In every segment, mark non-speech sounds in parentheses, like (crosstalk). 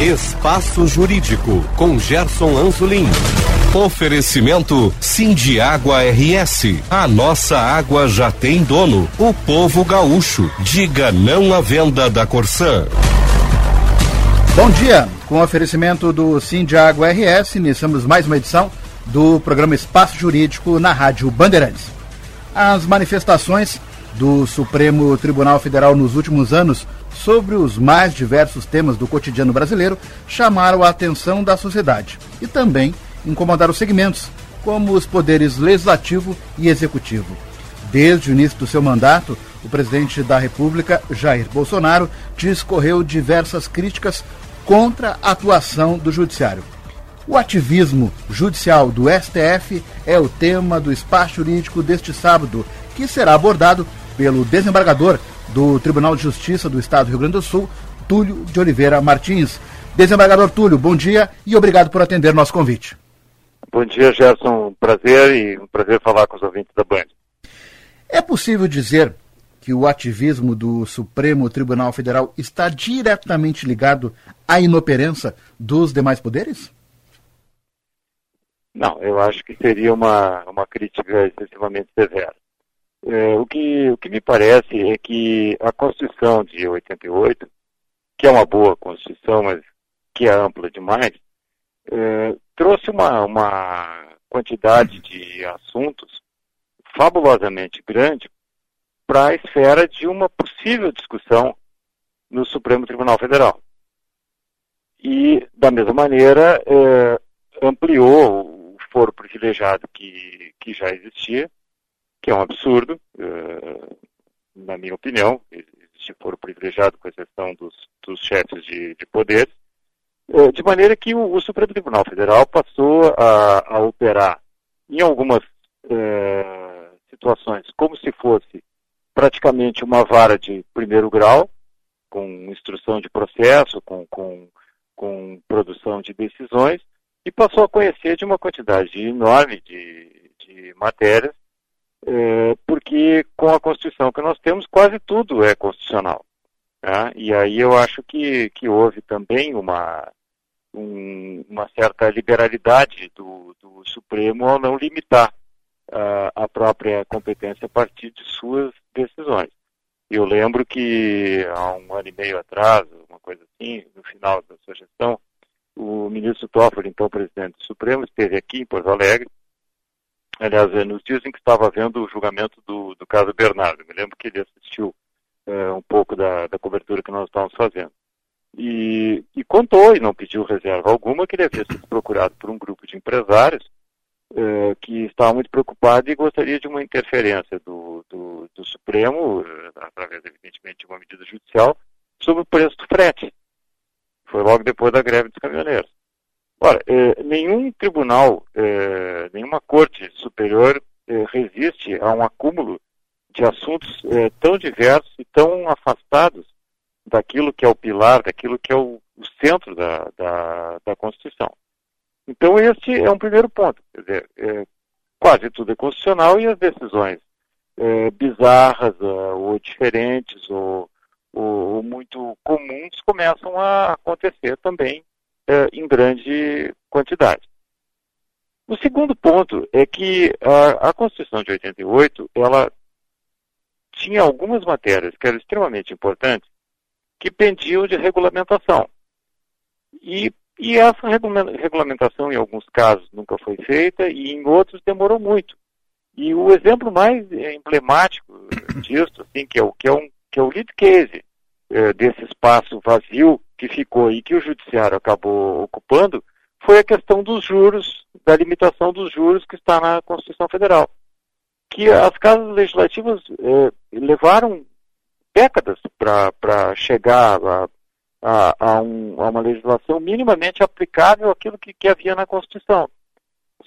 Espaço Jurídico, com Gerson Anzolin. Oferecimento Água RS. A nossa água já tem dono. O povo gaúcho. Diga não à venda da Corsã. Bom dia. Com oferecimento do Água RS, iniciamos mais uma edição do programa Espaço Jurídico na Rádio Bandeirantes. As manifestações do Supremo Tribunal Federal nos últimos anos sobre os mais diversos temas do cotidiano brasileiro chamaram a atenção da sociedade e também incomodaram segmentos, como os poderes legislativo e executivo. Desde o início do seu mandato, o presidente da República, Jair Bolsonaro, discorreu diversas críticas contra a atuação do Judiciário. O ativismo judicial do STF é o tema do espaço jurídico deste sábado, que será abordado pelo desembargador do Tribunal de Justiça do Estado do Rio Grande do Sul, Túlio de Oliveira Martins. Desembargador Túlio, bom dia e obrigado por atender nosso convite. Bom dia, Gerson. Um prazer e um prazer falar com os ouvintes da Band. É possível dizer que o ativismo do Supremo Tribunal Federal está diretamente ligado à inoperância dos demais poderes? Não, eu acho que seria uma, uma crítica excessivamente severa. É, o, que, o que me parece é que a Constituição de 88, que é uma boa Constituição, mas que é ampla demais, é, trouxe uma, uma quantidade de assuntos fabulosamente grande para a esfera de uma possível discussão no Supremo Tribunal Federal. E, da mesma maneira, é, ampliou o foro privilegiado que, que já existia, que é um absurdo, é, na minha opinião, existe foro privilegiado com exceção dos, dos chefes de, de poderes, é, de maneira que o, o, Supremo Tribunal Federal passou a, a operar em algumas é, situações como se fosse praticamente uma vara de primeiro grau, com instrução de processo, com, com, com produção de decisões, e passou a conhecer de uma quantidade enorme de, de matérias, porque com a Constituição que nós temos, quase tudo é constitucional. Tá? E aí eu acho que, que houve também uma, um, uma certa liberalidade do, do, Supremo ao não limitar uh, a própria competência a partir de suas decisões. Eu lembro que há um ano e meio atrás, uma coisa assim, no final da sua gestão, o ministro Toffoli, então presidente do Supremo, esteve aqui em Porto Alegre, aliás, nos dias em que estava vendo o julgamento do, do caso Bernardo. me lembro que ele assistiu uh, um pouco da, da cobertura que nós estávamos fazendo. E, e, contou, e não pediu reserva alguma, que ele havia sido procurado por um grupo de empresários eh, que estava muito preocupado e gostaria de uma interferência do, do, do Supremo, eh, através, evidentemente, de uma medida judicial, sobre o preço do frete. Foi logo depois da greve dos caminhoneiros. Ora, eh, nenhum tribunal, nenhuma corte superior resiste a um acúmulo de assuntos tão diversos e tão afastados daquilo que é o pilar, daquilo que é o, centro da, da, da, Constituição. Então, este é um primeiro ponto. Quer dizer, é, quase tudo é constitucional e as decisões é, bizarras é, ou diferentes ou, ou, muito comuns começam a acontecer também é, em grande quantidade. O segundo ponto é que a, a Constituição de 88, ela tinha algumas matérias que eram extremamente importantes que pendiam de regulamentação. E, e essa regulamentação, em alguns casos, nunca foi feita e em outros demorou muito. E o exemplo mais emblemático disso, assim, que é o, que é um, que é o lead case é, desse espaço vazio que ficou e que o judiciário acabou ocupando, foi a questão dos juros, da limitação dos juros que está na Constituição Federal. Que as casas legislativas é, levaram décadas para chegar a, a, a, um, a, uma legislação minimamente aplicável àquilo que, que, havia na Constituição.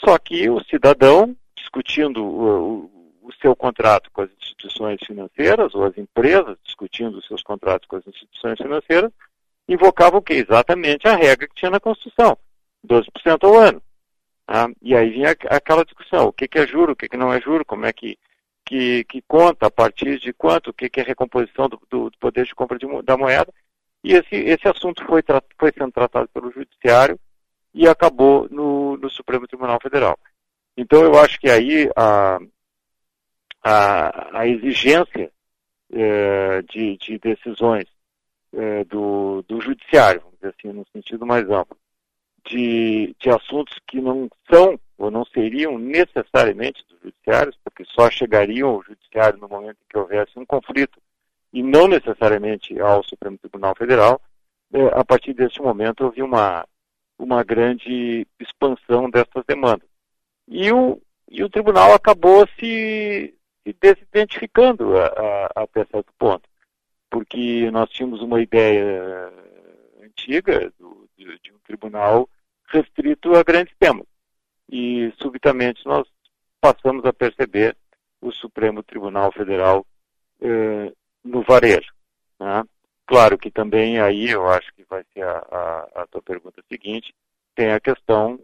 Só que o cidadão, discutindo o, o, o seu contrato com as instituições financeiras, ou as empresas discutindo os seus contratos com as instituições financeiras, invocava o que? Exatamente a regra que tinha na Constituição, 12% ao ano. Ah, e aí vinha aquela discussão, o que, que é juro, o que, que não é juro, como é que que, que conta a partir de quanto, o que, que é recomposição do, do, poder de compra de, da moeda. E esse, esse assunto foi, foi sendo tratado pelo Judiciário e acabou no, no Supremo Tribunal Federal. Então, eu acho que aí a, a, a exigência é, de, de, decisões é, do, do Judiciário, vamos dizer assim, no sentido mais amplo, de, de assuntos que não são ou não seriam necessariamente dos judiciários, porque só chegariam ao judiciário no momento em que houvesse um conflito e não necessariamente ao Supremo Tribunal Federal, é, a partir deste momento houve uma, uma grande expansão dessas demandas. E o, e o tribunal acabou se, se desidentificando a, a, até certo ponto, porque nós tínhamos uma ideia antiga do, de, de um tribunal restrito a grandes temas. E, subitamente, nós passamos a perceber o Supremo Tribunal Federal eh, no varejo. Né? Claro que também aí eu acho que vai ser a, a, a tua pergunta seguinte, tem a questão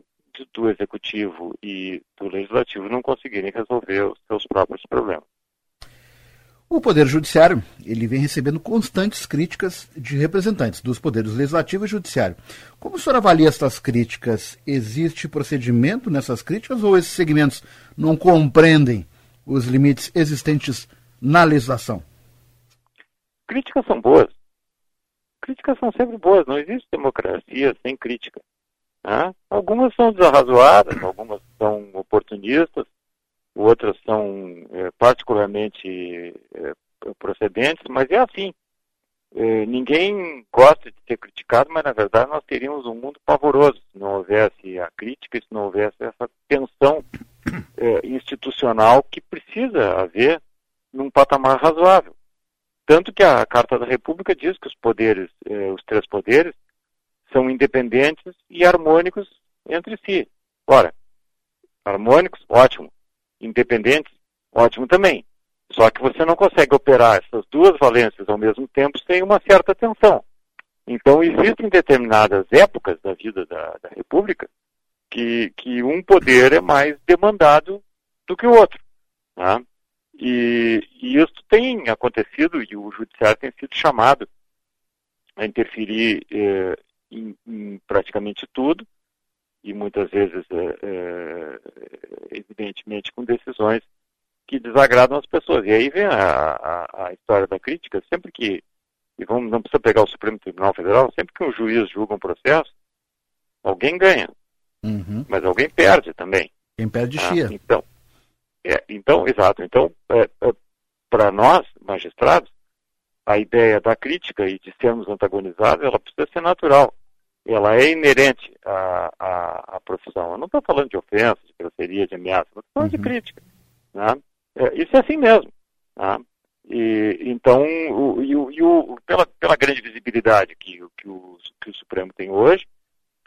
do executivo e do legislativo não conseguirem resolver os seus próprios problemas. O Poder Judiciário ele vem recebendo constantes críticas de representantes dos poderes legislativo e judiciário. Como o senhor avalia essas críticas? Existe procedimento nessas críticas ou esses segmentos não compreendem os limites existentes na legislação? Críticas são boas. Críticas são sempre boas. Não existe democracia sem crítica. Né? Algumas são desarrazoadas, algumas são oportunistas, outras são é, particularmente é, procedentes, mas é assim. É, ninguém gosta de ser criticado, mas na verdade nós teríamos um mundo pavoroso se não houvesse a crítica, se não houvesse essa tensão é, institucional que precisa haver num patamar razoável. Tanto que a Carta da República diz que os poderes, eh, os três poderes, são independentes e harmônicos entre si. Ora, harmônicos, ótimo. Independentes, ótimo também. Só que você não consegue operar essas duas valências ao mesmo tempo sem uma certa tensão. Então, existem determinadas épocas da vida da, da República que, que um poder é mais demandado do que o outro. Tá? E, e isso tem acontecido e o judiciário tem sido chamado a interferir eh, em, em, praticamente tudo e muitas vezes, eh, eh, evidentemente, com decisões que desagradam as pessoas. E aí vem a, a, a história da crítica, sempre que, e vamos, não precisa pegar o Supremo Tribunal Federal, sempre que um juiz julga um processo, alguém ganha, uhum. mas alguém perde também. Quem perde chia. Ah, então, é, então, exato. Então, é, é, para nós, magistrados, a ideia da crítica e de sermos antagonizados, ela precisa ser natural. Ela é inerente à, à, à profissão. Eu não estou falando de ofensa, de grosseria, de ameaça, estou falando uhum. de crítica. Né? É, isso é assim mesmo. Né? E, então, o, e o, e o, pela, pela grande visibilidade que, que, o, que o Supremo tem hoje,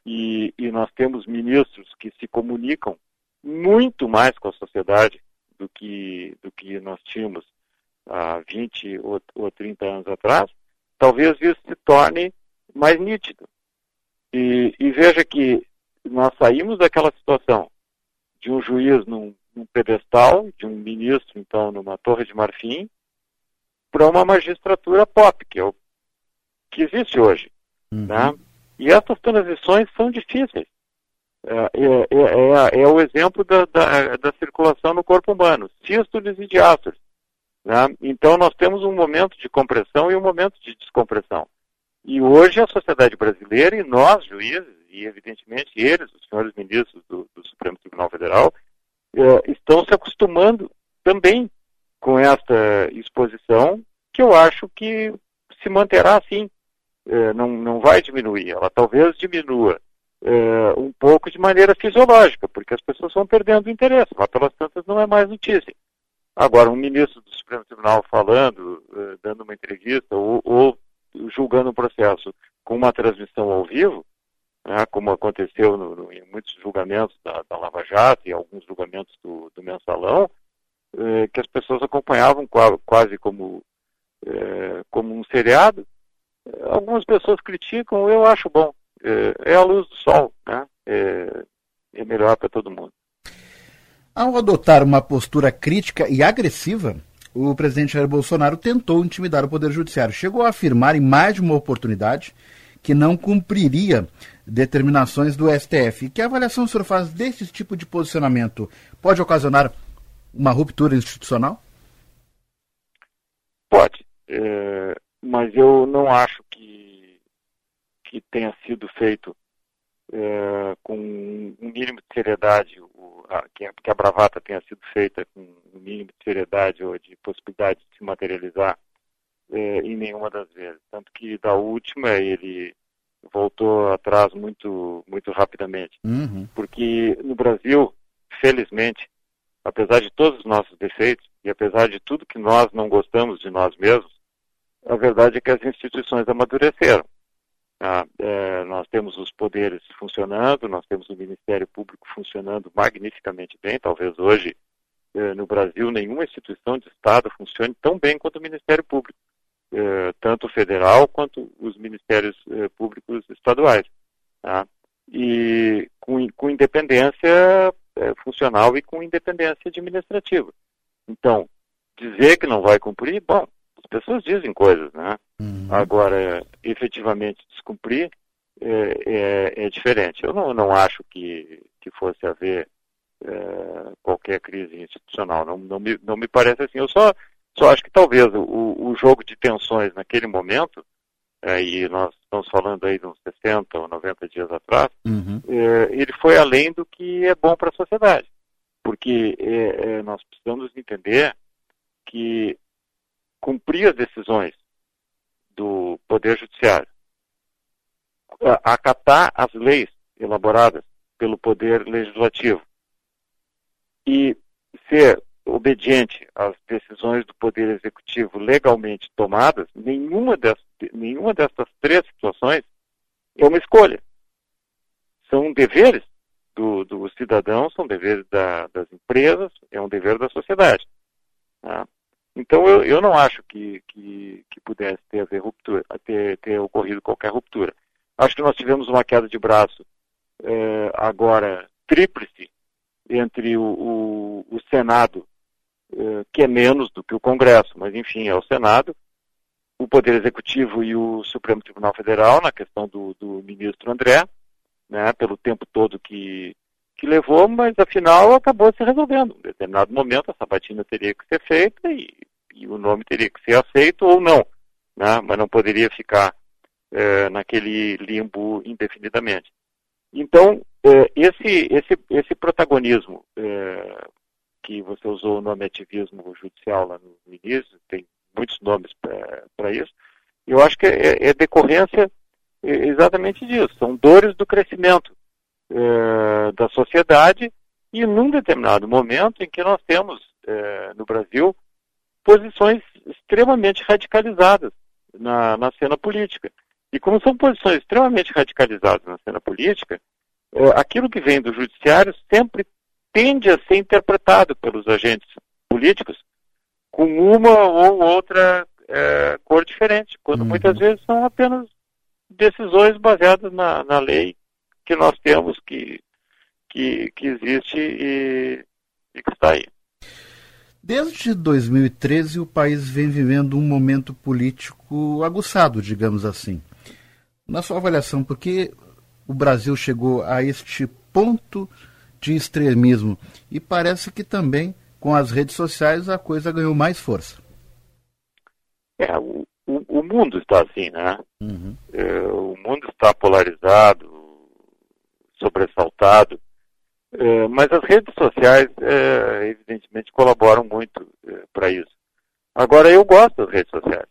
e, e nós temos ministros que se comunicam muito mais com a sociedade do que, do que nós tínhamos há 20 ou, ou 30 anos atrás, talvez isso se torne mais nítido. E, e veja que nós saímos daquela situação de um juiz num, num pedestal, de um ministro, então, numa torre de marfim, para uma magistratura pop, que é o que existe hoje. Uhum. Né? E essas transições são difíceis. É, é, é, é, o exemplo da, da, da, circulação no corpo humano, sístoles e diástoles. Né? Então nós temos um momento de compressão e um momento de descompressão. E hoje a sociedade brasileira e nós, juízes, e evidentemente eles, os senhores ministros do, do Supremo Tribunal Federal, estão se acostumando também com esta exposição, que eu acho que se manterá assim. não, não vai diminuir, ela talvez diminua é, um pouco de maneira fisiológica, porque as pessoas vão perdendo o interesse, mas pelas tantas não é mais notícia. Agora, um ministro do Supremo Tribunal falando, é, dando uma entrevista ou, ou, julgando um processo com uma transmissão ao vivo, né, como aconteceu no, no, em muitos julgamentos da, da, Lava Jato e alguns julgamentos do, do Mensalão, é, que as pessoas acompanhavam quase como, é, como um seriado. Algumas pessoas criticam, eu acho bom é, é a luz do sol, né? É, é melhor para todo mundo. Ao adotar uma postura crítica e agressiva, o presidente Jair Bolsonaro tentou intimidar o Poder Judiciário. Chegou a afirmar em mais de uma oportunidade que não cumpriria determinações do STF. Que avaliação o senhor faz desse tipo de posicionamento? Pode ocasionar uma ruptura institucional? Pode, é, mas eu não acho que, que tenha sido feito é, com um mínimo de seriedade, o, a, que, a, que, a, bravata tenha sido feita com um mínimo de seriedade ou de possibilidade de se materializar é, em nenhuma das vezes. Tanto que da última ele voltou atrás muito, muito rapidamente. Uhum. Porque no Brasil, felizmente, apesar de todos os nossos defeitos e apesar de tudo que nós não gostamos de nós mesmos, a verdade é que as instituições amadureceram. Ah, é, nós temos os poderes funcionando, nós temos o Ministério Público funcionando magnificamente bem. Talvez hoje, é, no Brasil, nenhuma instituição de Estado funcione tão bem quanto o Ministério Público, é, tanto federal quanto os Ministérios Públicos estaduais. Tá? E com, com independência funcional e com independência administrativa. Então, dizer que não vai cumprir, bom, as pessoas dizem coisas, né? Uhum. Agora, efetivamente descumprir é, é, é, diferente. Eu não, não acho que, que fosse haver é, qualquer crise institucional. Não, não, me, não me parece assim. Eu só, só acho que talvez o, o jogo de tensões naquele momento, é, e nós estamos falando aí de uns 60 ou 90 dias atrás, uhum. É, ele foi além do que é bom para a sociedade. Porque é, nós precisamos entender que cumprir as decisões do Poder Judiciário, acatar as leis elaboradas pelo Poder Legislativo e ser obediente às decisões do Poder Executivo legalmente tomadas, nenhuma, dessas, nenhuma dessas três situações é uma escolha. São deveres do, do cidadão, são deveres da, das empresas, é um dever da sociedade. Tá? Então eu, eu não acho que, que, que pudesse ter, haver ruptura, ter, ter ocorrido qualquer ruptura. Acho que nós tivemos uma queda de braço é, agora tríplice entre o, o, o Senado, é, que é menos do que o Congresso, mas enfim, é o Senado, o Poder Executivo e o Supremo Tribunal Federal, na questão do, do ministro André, né, pelo tempo todo que, que levou, mas afinal acabou se resolvendo. Em determinado momento a sabatina teria que ser feita e, e o nome teria que ser aceito ou não, né? mas não poderia ficar é, naquele limbo indefinidamente. Então, é, esse, esse, esse protagonismo é, que você usou o nome ativismo judicial lá no início, tem muitos nomes para isso, eu acho que é, é decorrência exatamente disso, são dores do crescimento é, da sociedade e num determinado momento em que nós temos é, no Brasil posições extremamente radicalizadas na, na cena política. E como são posições extremamente radicalizadas na cena política, aquilo que vem do judiciário sempre tende a ser interpretado pelos agentes políticos com uma ou outra é, cor diferente, quando uhum. muitas vezes são apenas decisões baseadas na, na lei que nós temos, que, que, que existe e, e que está aí. Desde 2013, o país vem vivendo um momento político aguçado, digamos assim. Na sua avaliação, por que o Brasil chegou a este ponto de extremismo? E parece que também, com as redes sociais, a coisa ganhou mais força. É, o, o, o mundo está assim, né? Uhum. É, o mundo está polarizado, sobressaltado. É, mas as redes sociais, é, evidentemente, colaboram muito é, para isso. Agora, eu gosto das redes sociais.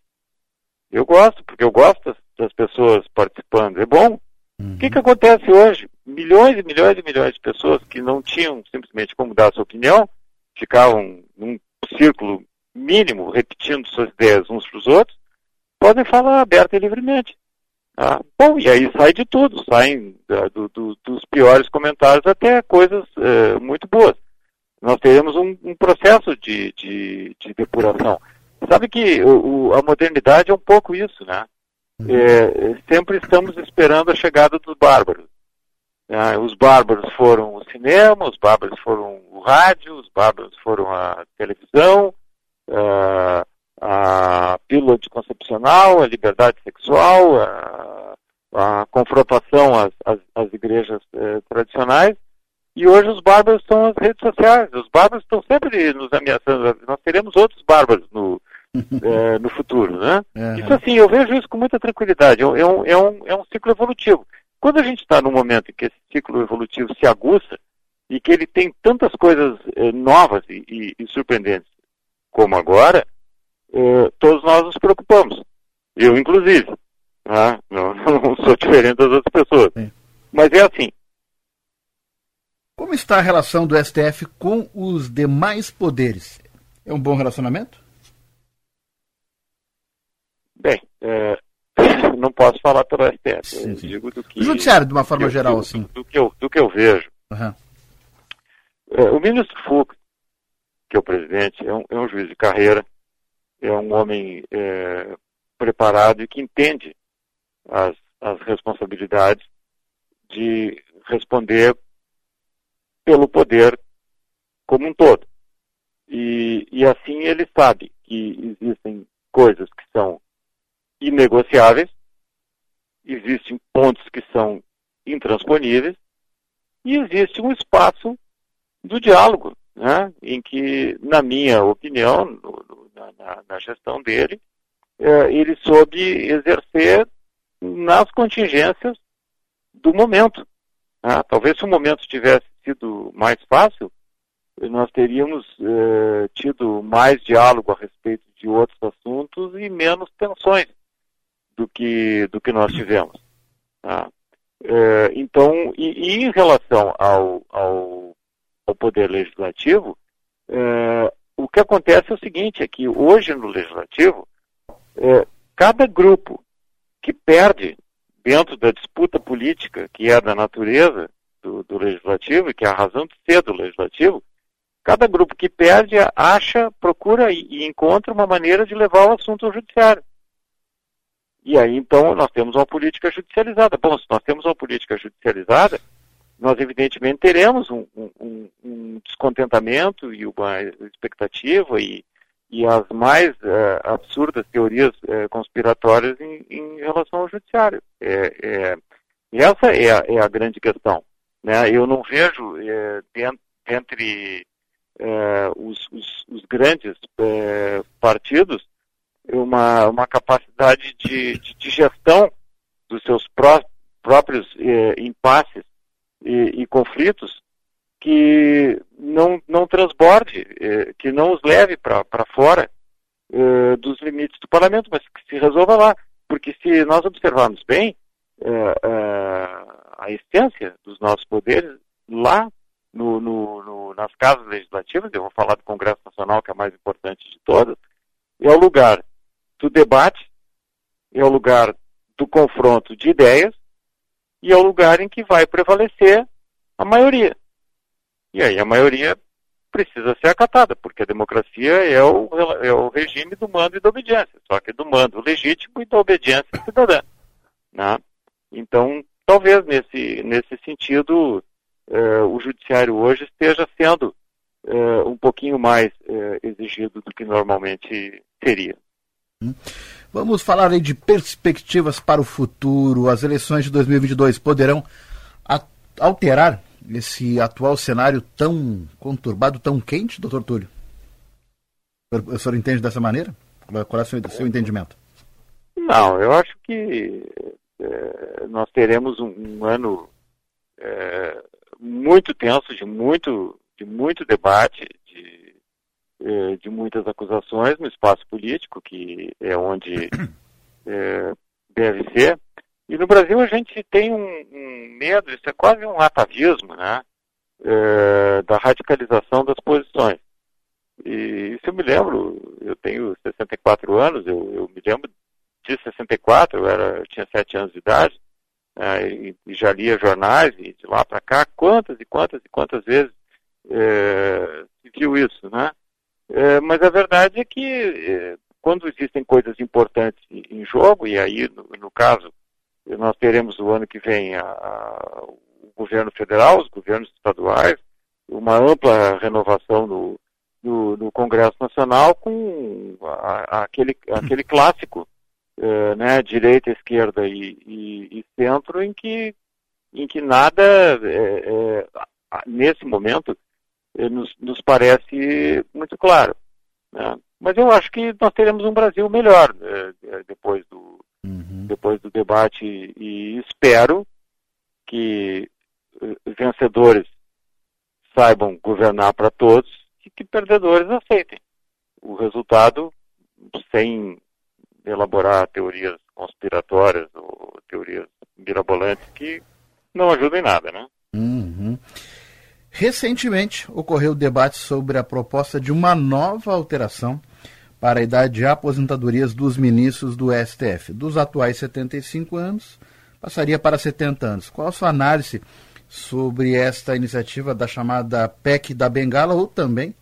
Eu gosto, porque eu gosto das pessoas participando. É bom. Uhum. O que, que acontece hoje? Milhões e milhões e milhões de pessoas que não tinham simplesmente como dar sua opinião, ficavam num círculo mínimo, repetindo suas ideias uns para os outros, podem falar aberta e livremente. Ah, bom, e aí sai de tudo, saem do, do, dos piores comentários até coisas é, muito boas. Nós teremos um, um processo de, de, de, depuração. Sabe que o, o, a modernidade é um pouco isso, né? Uhum. É, sempre estamos esperando a chegada dos bárbaros. Ah, os bárbaros foram o cinema, os bárbaros foram o rádio, os bárbaros foram a televisão, uh, a pílula anticoncepcional, a liberdade sexual, a, a confrontação às, às, às igrejas eh, tradicionais, e hoje os bárbaros são as redes sociais. Os bárbaros estão sempre nos ameaçando. Nós teremos outros bárbaros no, é, (laughs) no futuro, né? Uhum. Isso assim, eu vejo isso com muita tranquilidade. É, é, um, é, um, é um ciclo evolutivo. Quando a gente está num momento em que esse ciclo evolutivo se aguça e que ele tem tantas coisas é, novas e, e, e, surpreendentes como agora, todos nós nos preocupamos. Eu, inclusive. Né? Não, (laughs) não, sou diferente das outras pessoas. Mas é assim. Como está a relação do STF com os demais poderes? É um bom relacionamento? Bem, é, (laughs) não posso falar pelo STF. Sim, sim. digo do que. O judiciário, de uma forma eu, geral, do, assim. Do, do, que eu, do que eu vejo. Uhum. É, o ministro Fux, que é o presidente, é um, é um juiz de carreira, é um homem é, preparado e que entende as, as responsabilidades de responder pelo poder como um todo. E, e assim ele sabe que existem coisas que são inegociáveis, existem pontos que são intransponíveis e existe um espaço do diálogo, né, em que, na minha opinião, no, no, na, na, gestão dele, é, ele soube exercer nas contingências do momento. Né? Talvez se o momento tivesse sido mais fácil, nós teríamos é, tido mais diálogo a respeito de outros assuntos e menos tensões do que, do que nós tivemos. Tá? É, então, e, e, em relação ao, ao, ao Poder Legislativo, é, o que acontece é o seguinte, é que hoje no Legislativo, é, cada grupo que perde dentro da disputa política, que é da natureza do, do Legislativo, e que é a razão de ser do Legislativo, cada grupo que perde acha, procura e, e encontra uma maneira de levar o assunto ao judiciário. E aí, então, nós temos uma política judicializada. Bom, se nós temos uma política judicializada, nós evidentemente teremos um, um, um descontentamento e uma expectativa e, e as mais uh, absurdas teorias uh, conspiratórias em, em, relação ao judiciário. É, é, essa é a, é a, grande questão. Né? Eu não vejo é, entre os, os, os, grandes partidos uma, uma capacidade de, de, de gestão dos seus pró próprios eh, impasses e, e, conflitos que não, não transborde, eh, que não os leve para fora eh, dos limites do parlamento, mas que se resolva lá. Porque se nós observarmos bem, eh, a essência dos nossos poderes lá no, no, no, nas casas legislativas, eu vou falar do Congresso Nacional, que é a mais importante de todas, é o lugar do debate, é o lugar do confronto de ideias e é o lugar em que vai prevalecer a maioria. E aí a maioria precisa ser acatada, porque a democracia é o, é o regime do mando e da obediência, só que do mando legítimo e da obediência cidadã. Né? Então, talvez nesse, nesse sentido, eh, o judiciário hoje esteja sendo eh, um pouquinho mais eh, exigido do que normalmente seria. Vamos falar aí de perspectivas para o futuro. As eleições de 2022 poderão alterar esse atual cenário tão conturbado, tão quente, doutor Túlio? O senhor entende dessa maneira? Qual é o seu, seu entendimento? Não, eu acho que é, nós teremos um, um ano é, muito tenso, de muito, de muito debate, de é, de muitas acusações no espaço político, que é onde é, (coughs) deve ser. E no Brasil a gente tem um, um medo, isso é quase um atavismo, né? É, da radicalização das posições. E isso eu me lembro, eu tenho 64 anos, eu, eu me lembro de 64, eu, era, eu tinha 7 anos de idade, e, e, já lia jornais, e de lá para cá, quantas e quantas e quantas vezes é, se viu isso, né? É, mas a verdade é que é, quando existem coisas importantes em jogo, e aí, no, no caso, nós teremos o ano que vem a, a, o governo federal, os governos estaduais, uma ampla renovação no, no, no Congresso Nacional com a, aquele, aquele clássico, uh, né, direita, esquerda e, e, e, centro, em que, em que nada, é, é, nesse momento, é, nos, nos, parece muito claro. Né? Mas eu acho que nós teremos um Brasil melhor depois, do, uhum. depois do debate e espero que vencedores saibam governar para todos e que perdedores aceitem o resultado sem elaborar teorias conspiratórias ou teorias mirabolantes que não ajudam em nada, né? Uhum. Recentemente ocorreu debate sobre a proposta de uma nova alteração para a idade de aposentadorias dos ministros do STF. Dos atuais 75 anos, passaria para 70 anos. Qual a sua análise sobre esta iniciativa da chamada PEC da Bengala ou também,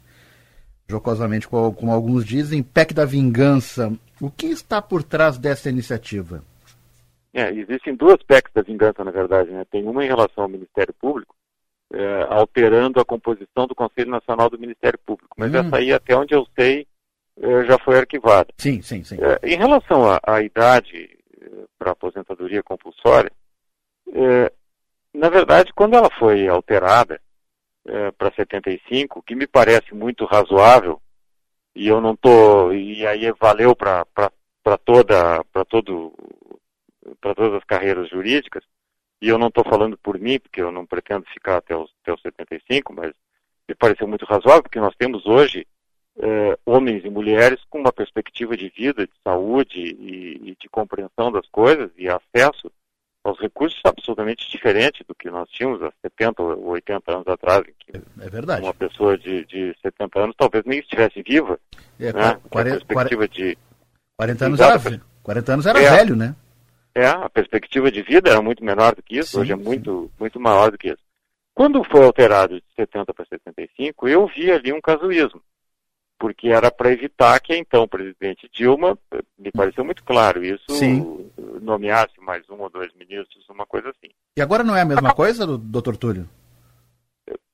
jocosamente como alguns dizem, PEC da Vingança. O que está por trás dessa iniciativa? É, existem duas PECs da vingança, na verdade. Né? Tem uma em relação ao Ministério Público, é, alterando a composição do Conselho Nacional do Ministério Público. Mas hum. essa aí, até onde eu sei, é, já foi arquivada. Sim, sim, sim. É, em relação à idade é, para aposentadoria compulsória, é, na verdade, quando ela foi alterada para 75, que me parece muito razoável, e eu não tô e aí valeu para toda para todo para todas as carreiras jurídicas, e eu não estou falando por mim, porque eu não pretendo ficar até os, até os 75, mas me pareceu muito razoável, porque nós temos hoje é, homens e mulheres com uma perspectiva de vida, de saúde e, e de compreensão das coisas e acesso aos recursos absolutamente diferente do que nós tínhamos há 70 ou 80 anos atrás. é, é verdade. Uma pessoa de, de 70 anos talvez nem estivesse viva. É, né? 40, perspectiva 40, de 40 anos era, 40 anos era é, velho, né? É, a perspectiva de vida era muito menor do que isso, sim, hoje é muito, muito maior do que isso. Quando foi alterado de 70 para 75, eu vi ali um casuísmo porque era para evitar que então o presidente Dilma, me pareceu muito claro isso, Sim. nomeasse mais um ou dois ministros, uma coisa assim. E agora não é a mesma coisa, doutor Túlio?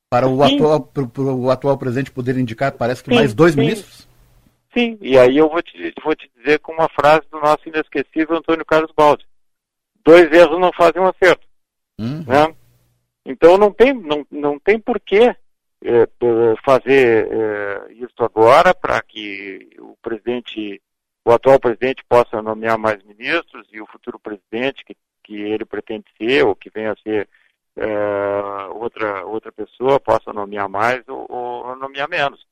Para o atual, para o atual presidente poder indicar, parece que mais dois ministros? Sim, e aí eu vou te, vou te dizer com uma frase do nosso inesquecível Antônio Carlos Baldi. Dois erros não fazem um acerto. Uhum. Né? Então não tem, não, não tem porquê é, fazer é, isso agora para que o presidente, o atual presidente possa nomear mais ministros e o futuro presidente que, que ele pretende ser ou que venha a ser é, outra, outra pessoa possa nomear mais ou, ou nomear menos.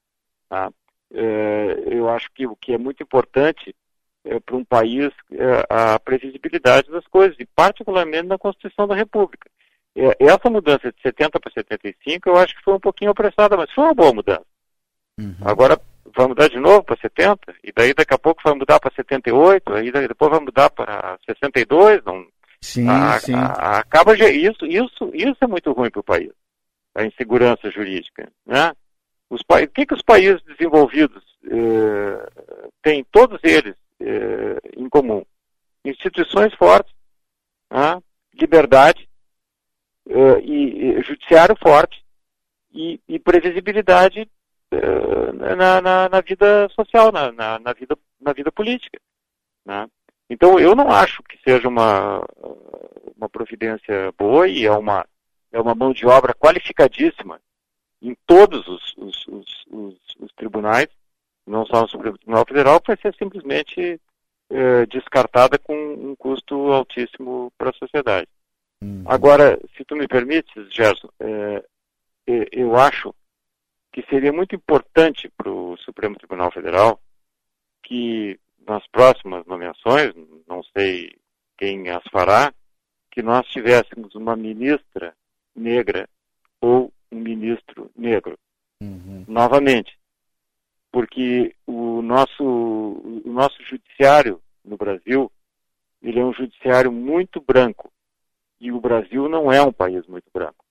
Tá? É, eu acho que o que é muito importante é, para um país é a previsibilidade das coisas, e particularmente na Constituição da República. É, essa mudança de 70 para 75 eu acho que foi um pouquinho apressada, mas foi uma boa mudança. Uhum. Agora vai mudar de novo para 70, e daí daqui a pouco vai mudar para 78, aí depois vai mudar para 62, não. Sim, a, sim. A, acaba isso, isso, isso é muito ruim para o país, a insegurança jurídica, né? Os o que, que os países desenvolvidos eh, têm, todos eles, eh, em comum? Instituições fortes, né? liberdade, uh, e, e, judiciário forte e, e previsibilidade uh, na, na, na, vida social, na, na, na, vida, na vida política. Né? Então, eu não acho que seja uma, uma providência boa e é uma, é uma mão de obra qualificadíssima em todos os, os, os, os, os tribunais, não só no Supremo Tribunal Federal, que vai ser simplesmente eh, descartada com um custo altíssimo para a sociedade. Uhum. Agora, se tu me permites, Gerson, é, eu acho que seria muito importante para o Supremo Tribunal Federal que nas próximas nomeações, não sei quem as fará, que nós tivéssemos uma ministra negra ou um ministro negro. Uhum. Novamente. Porque o nosso, o nosso judiciário no Brasil, ele é um judiciário muito branco. E o Brasil não é um país muito branco.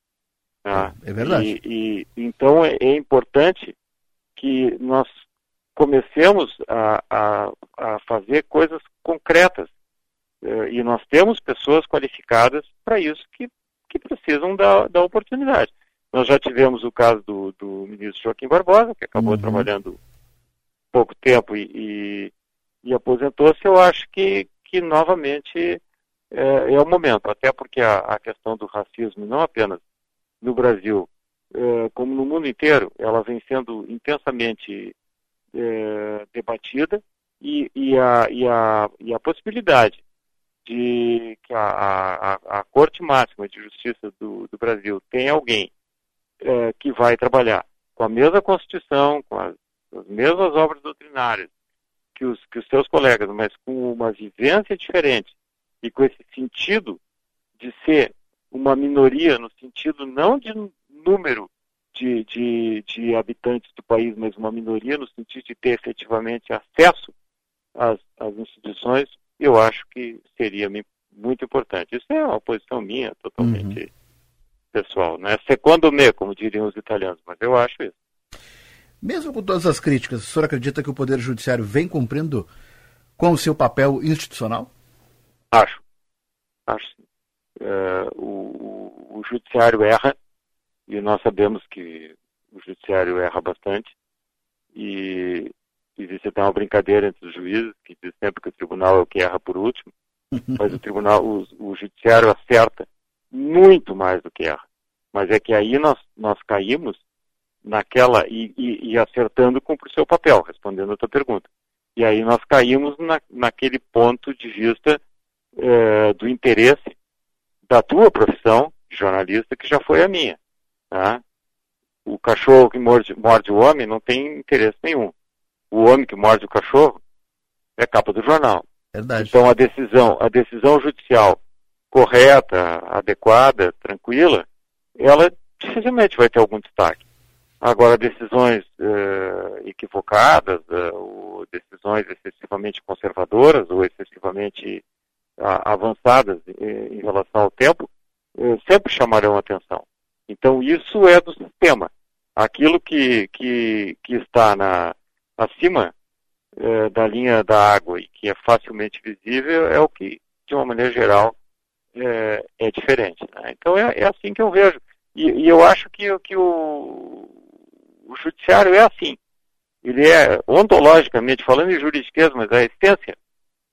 Tá? É verdade. E, e então é, é, importante que nós comecemos a, a, a fazer coisas concretas. É, e nós temos pessoas qualificadas para isso que, que precisam da, da oportunidade. Nós já tivemos o caso do, do ministro Joaquim Barbosa, que acabou uhum. trabalhando pouco tempo e, e, e aposentou-se. Eu acho que, que novamente é, é, o momento, até porque a, a, questão do racismo, não apenas no Brasil, é, como no mundo inteiro, ela vem sendo intensamente é, debatida e, e, a, e, a, e a possibilidade de que a, a, a Corte Máxima de Justiça do, do Brasil tenha alguém é, que vai trabalhar com a mesma Constituição, com as, as, mesmas obras doutrinárias que os, que os seus colegas, mas com uma vivência diferente e com esse sentido de ser uma minoria, no sentido não de número de, de, de habitantes do país, mas uma minoria no sentido de ter efetivamente acesso às, às instituições, eu acho que seria muito importante. Isso é uma posição minha, totalmente uhum. pessoal. Né? Secondo me, como diriam os italianos, mas eu acho isso. Mesmo com todas as críticas, o senhor acredita que o Poder Judiciário vem cumprindo com o seu papel institucional? Acho. Acho. Uh, o, o, Judiciário erra, e nós sabemos que o Judiciário erra bastante, e existe até uma brincadeira entre os juízes, que diz sempre que o tribunal é o que erra por último, (laughs) mas o tribunal, o, o judiciário acerta muito mais do que erra. Mas é que aí nós, nós caímos naquela, e, e, e acertando cumpre o seu papel, respondendo a tua pergunta. E aí nós caímos na, naquele ponto de vista é, do interesse da tua profissão de jornalista, que já foi a minha. Tá? O cachorro que morde, morde o homem não tem interesse nenhum o homem que morde o cachorro é capa do jornal. Verdade. Então a decisão, a decisão judicial correta, adequada, tranquila, ela dificilmente vai ter algum destaque. Agora, decisões uh, equivocadas, uh, ou decisões excessivamente conservadoras ou excessivamente uh, avançadas em relação ao tempo, sempre chamarão atenção. Então, isso é do sistema. Aquilo que, que, que está na, acima da linha da água e que é facilmente visível é o que, de uma maneira geral, é diferente. Né? Então é, é, assim que eu vejo. E, e, eu acho que, que o, o judiciário é assim. Ele é, ontologicamente, falando em juridiqueza, mas a essência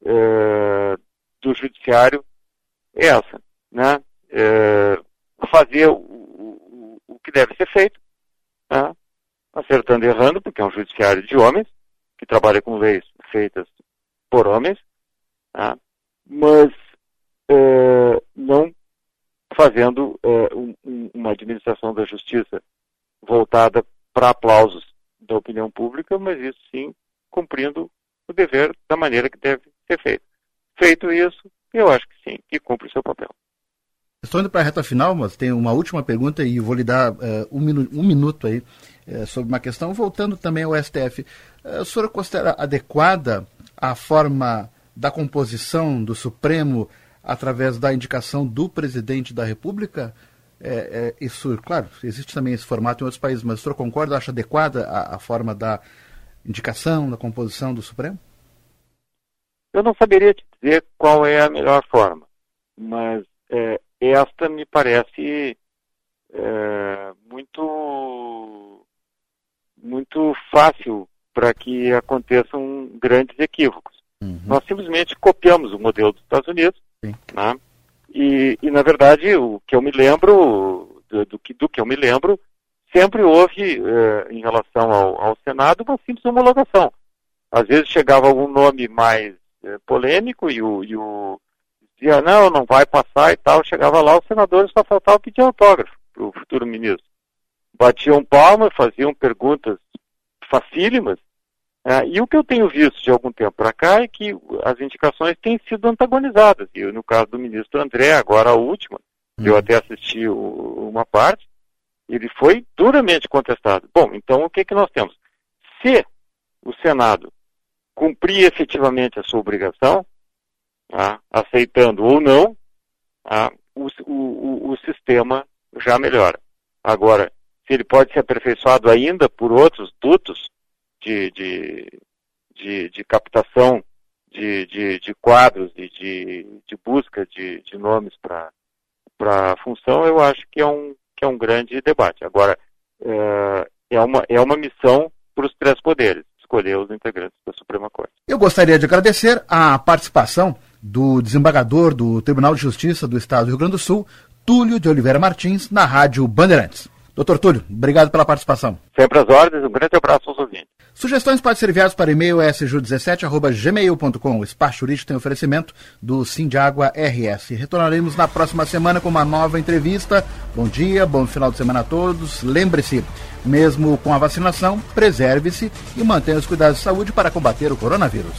é, do judiciário é essa. Né? É, fazer o, o, o que deve ser feito, né? acertando e errando, porque é um judiciário de homens, que trabalha com leis feitas por homens, tá? mas é, não fazendo é, um, uma administração da justiça voltada para aplausos da opinião pública, mas isso sim cumprindo o dever da maneira que deve ser feito. Feito isso, eu acho que sim, que cumpre o seu papel. Estou indo para a reta final, mas tem uma última pergunta e vou lhe dar uh, um, minu um, minuto aí uh, sobre uma questão. Voltando também ao STF, uh, a senhora considera adequada a forma da composição do Supremo através da indicação do presidente da República? É, é, isso, claro, existe também esse formato em outros países, mas o senhor concorda, acha adequada a, a forma da indicação, da composição do Supremo? Eu não saberia te dizer qual é a melhor forma, mas é, esta me parece é, muito, muito fácil para que aconteçam grandes equívocos. Uhum. Nós simplesmente copiamos o modelo dos Estados Unidos, né? E, e, na verdade o que eu me lembro, do, do, que, do que eu me lembro, sempre houve, é, em relação ao, ao, Senado, uma simples homologação. Às vezes chegava algum nome mais é, polêmico e o, e o dizia, não, não vai passar e tal. Chegava lá, os senadores só faltava pedir autógrafo para o futuro ministro. Batiam palmas, faziam perguntas facílimas. É, e o que eu tenho visto de algum tempo para cá é que as indicações têm sido antagonizadas. E no caso do ministro André, agora a última, uhum. eu até assisti o, uma parte, ele foi duramente contestado. Bom, então o que, que nós temos? Se o Senado cumprir efetivamente a sua obrigação, tá? aceitando ou não, tá? o, o, o sistema já melhora. Agora, se ele pode ser aperfeiçoado ainda por outros dutos de, de, de, de captação de, de, de, quadros e de, de busca de, de nomes para a função, eu acho que é, um, que é um grande debate. Agora, é, é uma, é uma missão para os três poderes, escolher os integrantes da Suprema Corte. Eu gostaria de agradecer a participação do desembargador do Tribunal de Justiça do Estado do Rio Grande do Sul, Túlio de Oliveira Martins, na Rádio Bandeirantes. Doutor Túlio, obrigado pela participação. Sempre às ordens, um grande abraço aos ouvintes. Sugestões podem ser enviadas para e-mail sju17.gmail.com. O Espaço Jurídico tem oferecimento do Sindiágua RS. Retornaremos na próxima semana com uma nova entrevista. Bom dia, bom final de semana a todos. Lembre-se, mesmo com a vacinação, preserve-se e mantenha os cuidados de saúde para combater o coronavírus.